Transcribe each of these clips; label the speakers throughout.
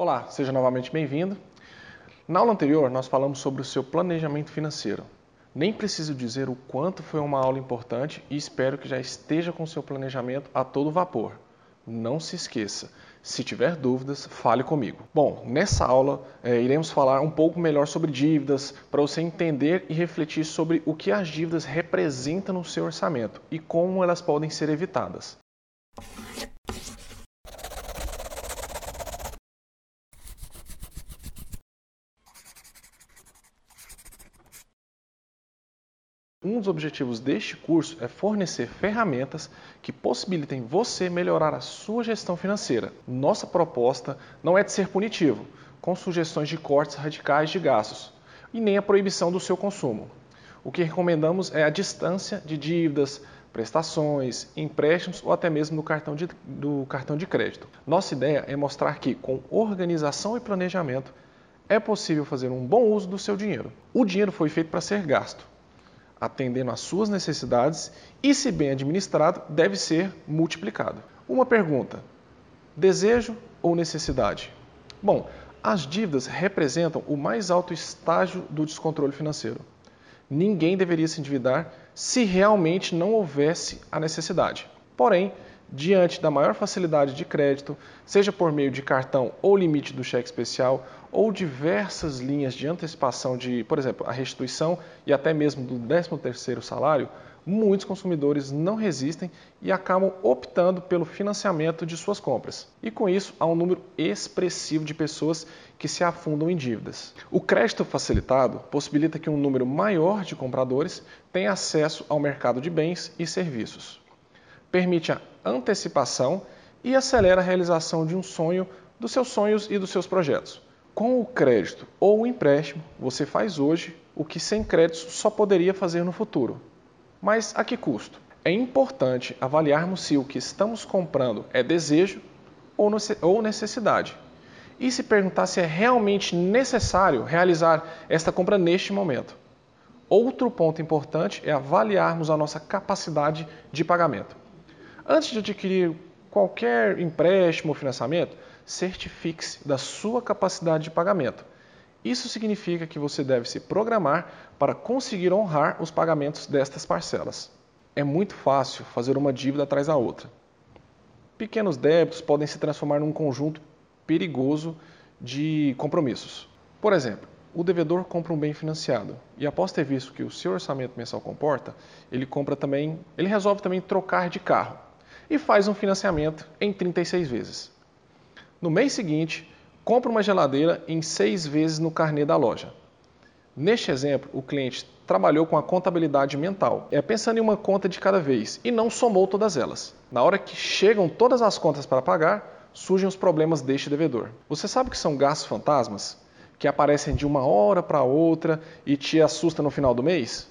Speaker 1: Olá, seja novamente bem-vindo. Na aula anterior, nós falamos sobre o seu planejamento financeiro. Nem preciso dizer o quanto foi uma aula importante e espero que já esteja com seu planejamento a todo vapor. Não se esqueça, se tiver dúvidas, fale comigo. Bom, nessa aula é, iremos falar um pouco melhor sobre dívidas para você entender e refletir sobre o que as dívidas representam no seu orçamento e como elas podem ser evitadas. Um dos objetivos deste curso é fornecer ferramentas que possibilitem você melhorar a sua gestão financeira. Nossa proposta não é de ser punitivo, com sugestões de cortes radicais de gastos, e nem a proibição do seu consumo. O que recomendamos é a distância de dívidas, prestações, empréstimos ou até mesmo do cartão de, do cartão de crédito. Nossa ideia é mostrar que, com organização e planejamento, é possível fazer um bom uso do seu dinheiro. O dinheiro foi feito para ser gasto atendendo às suas necessidades e, se bem administrado, deve ser multiplicado. Uma pergunta: desejo ou necessidade? Bom, as dívidas representam o mais alto estágio do descontrole financeiro. Ninguém deveria se endividar se realmente não houvesse a necessidade. Porém, diante da maior facilidade de crédito, seja por meio de cartão ou limite do cheque especial, ou diversas linhas de antecipação de, por exemplo, a restituição e até mesmo do 13º salário, muitos consumidores não resistem e acabam optando pelo financiamento de suas compras. E com isso, há um número expressivo de pessoas que se afundam em dívidas. O crédito facilitado possibilita que um número maior de compradores tenha acesso ao mercado de bens e serviços permite a antecipação e acelera a realização de um sonho, dos seus sonhos e dos seus projetos. Com o crédito ou o empréstimo, você faz hoje o que sem créditos só poderia fazer no futuro. Mas a que custo? É importante avaliarmos se o que estamos comprando é desejo ou necessidade. E se perguntar se é realmente necessário realizar esta compra neste momento. Outro ponto importante é avaliarmos a nossa capacidade de pagamento. Antes de adquirir qualquer empréstimo ou financiamento, certifique-se da sua capacidade de pagamento. Isso significa que você deve se programar para conseguir honrar os pagamentos destas parcelas. É muito fácil fazer uma dívida atrás da outra. Pequenos débitos podem se transformar num conjunto perigoso de compromissos. Por exemplo, o devedor compra um bem financiado e após ter visto que o seu orçamento mensal comporta, ele compra também, ele resolve também trocar de carro e faz um financiamento em 36 vezes. No mês seguinte, compra uma geladeira em seis vezes no carnê da loja. Neste exemplo, o cliente trabalhou com a contabilidade mental, é pensando em uma conta de cada vez e não somou todas elas. Na hora que chegam todas as contas para pagar, surgem os problemas deste devedor. Você sabe que são gastos fantasmas? Que aparecem de uma hora para outra e te assustam no final do mês?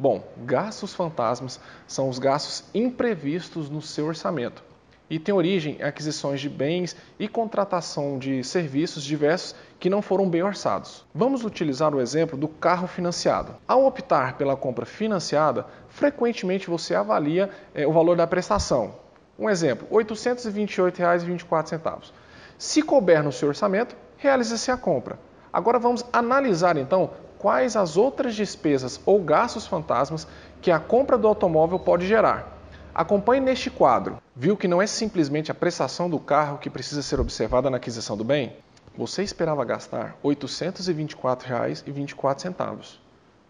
Speaker 1: Bom, gastos fantasmas são os gastos imprevistos no seu orçamento e tem origem em aquisições de bens e contratação de serviços diversos que não foram bem orçados. Vamos utilizar o exemplo do carro financiado. Ao optar pela compra financiada, frequentemente você avalia é, o valor da prestação. Um exemplo, R$ 828,24. Se couber no seu orçamento, realize-se a compra. Agora vamos analisar então quais as outras despesas ou gastos fantasmas que a compra do automóvel pode gerar. Acompanhe neste quadro. Viu que não é simplesmente a prestação do carro que precisa ser observada na aquisição do bem? Você esperava gastar R$ 824,24.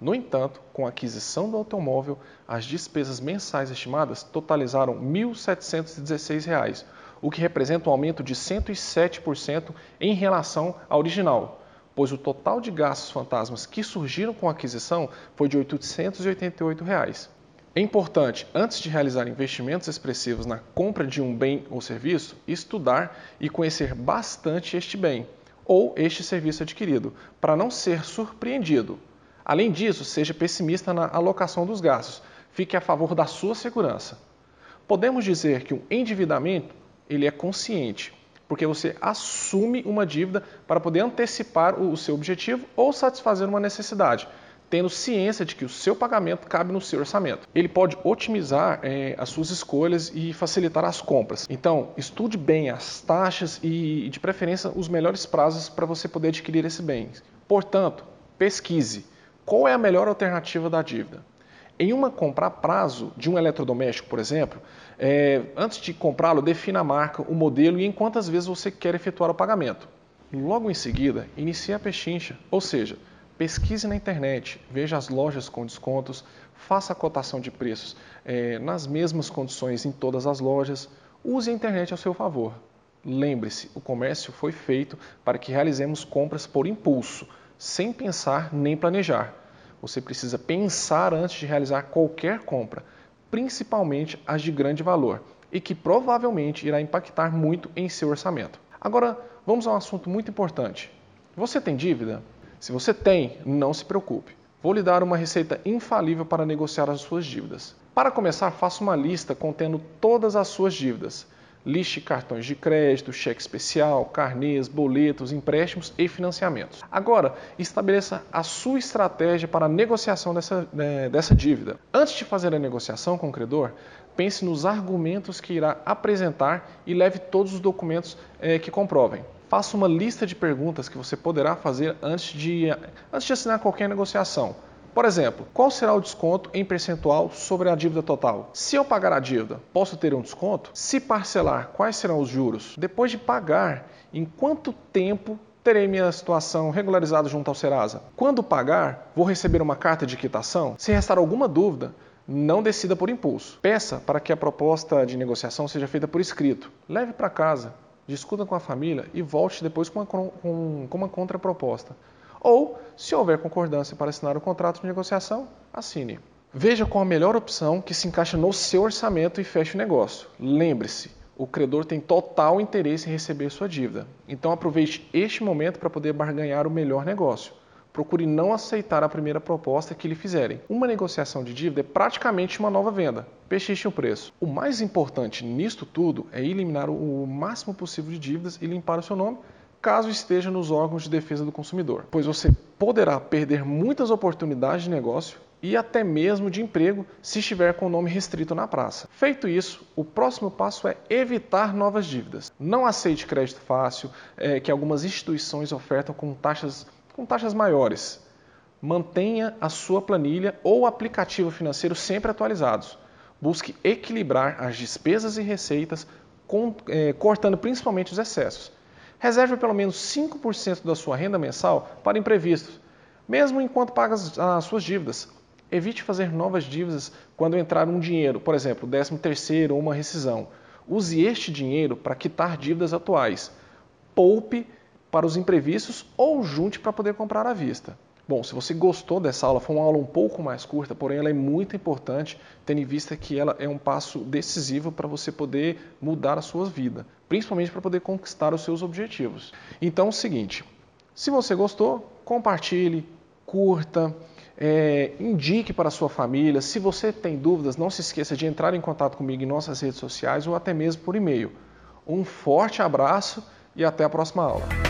Speaker 1: No entanto, com a aquisição do automóvel, as despesas mensais estimadas totalizaram R$ 1.716, o que representa um aumento de 107% em relação ao original, pois o total de gastos fantasmas que surgiram com a aquisição foi de 888 reais. É importante, antes de realizar investimentos expressivos na compra de um bem ou serviço, estudar e conhecer bastante este bem ou este serviço adquirido, para não ser surpreendido. Além disso, seja pessimista na alocação dos gastos, fique a favor da sua segurança. Podemos dizer que o endividamento ele é consciente, porque você assume uma dívida para poder antecipar o seu objetivo ou satisfazer uma necessidade, tendo ciência de que o seu pagamento cabe no seu orçamento. Ele pode otimizar é, as suas escolhas e facilitar as compras. Então, estude bem as taxas e, de preferência, os melhores prazos para você poder adquirir esse bem. Portanto, pesquise qual é a melhor alternativa da dívida. Em uma compra a prazo de um eletrodoméstico, por exemplo, é, antes de comprá-lo, defina a marca, o modelo e em quantas vezes você quer efetuar o pagamento. Logo em seguida, inicie a pechincha, ou seja, pesquise na internet, veja as lojas com descontos, faça a cotação de preços é, nas mesmas condições em todas as lojas, use a internet ao seu favor. Lembre-se, o comércio foi feito para que realizemos compras por impulso, sem pensar nem planejar. Você precisa pensar antes de realizar qualquer compra, principalmente as de grande valor, e que provavelmente irá impactar muito em seu orçamento. Agora, vamos a um assunto muito importante. Você tem dívida? Se você tem, não se preocupe. Vou lhe dar uma receita infalível para negociar as suas dívidas. Para começar, faça uma lista contendo todas as suas dívidas. Liste cartões de crédito, cheque especial, carnês, boletos, empréstimos e financiamentos. Agora, estabeleça a sua estratégia para a negociação dessa, né, dessa dívida. Antes de fazer a negociação com o credor, pense nos argumentos que irá apresentar e leve todos os documentos é, que comprovem. Faça uma lista de perguntas que você poderá fazer antes de, antes de assinar qualquer negociação. Por exemplo, qual será o desconto em percentual sobre a dívida total? Se eu pagar a dívida, posso ter um desconto? Se parcelar, quais serão os juros? Depois de pagar, em quanto tempo terei minha situação regularizada junto ao Serasa? Quando pagar, vou receber uma carta de quitação? Se restar alguma dúvida, não decida por impulso. Peça para que a proposta de negociação seja feita por escrito. Leve para casa discuta com a família e volte depois com uma, com, com uma contraproposta. Ou, se houver concordância para assinar o contrato de negociação, assine. Veja qual a melhor opção que se encaixa no seu orçamento e feche o negócio. Lembre-se, o credor tem total interesse em receber sua dívida. Então aproveite este momento para poder barganhar o melhor negócio procure não aceitar a primeira proposta que lhe fizerem. Uma negociação de dívida é praticamente uma nova venda. Pechiche o preço. O mais importante nisto tudo é eliminar o máximo possível de dívidas e limpar o seu nome caso esteja nos órgãos de defesa do consumidor, pois você poderá perder muitas oportunidades de negócio e até mesmo de emprego se estiver com o nome restrito na praça. Feito isso, o próximo passo é evitar novas dívidas. Não aceite crédito fácil, é, que algumas instituições ofertam com taxas com taxas maiores. Mantenha a sua planilha ou aplicativo financeiro sempre atualizados. Busque equilibrar as despesas e receitas, com, eh, cortando principalmente os excessos. Reserve pelo menos 5% da sua renda mensal para imprevistos, mesmo enquanto paga as suas dívidas. Evite fazer novas dívidas quando entrar um dinheiro, por exemplo, 13 terceiro ou uma rescisão. Use este dinheiro para quitar dívidas atuais. Poupe para os imprevistos ou junte para poder comprar à vista. Bom, se você gostou dessa aula, foi uma aula um pouco mais curta, porém ela é muito importante, tendo em vista que ela é um passo decisivo para você poder mudar a sua vida, principalmente para poder conquistar os seus objetivos. Então, é o seguinte: se você gostou, compartilhe, curta, é, indique para a sua família. Se você tem dúvidas, não se esqueça de entrar em contato comigo em nossas redes sociais ou até mesmo por e-mail. Um forte abraço e até a próxima aula.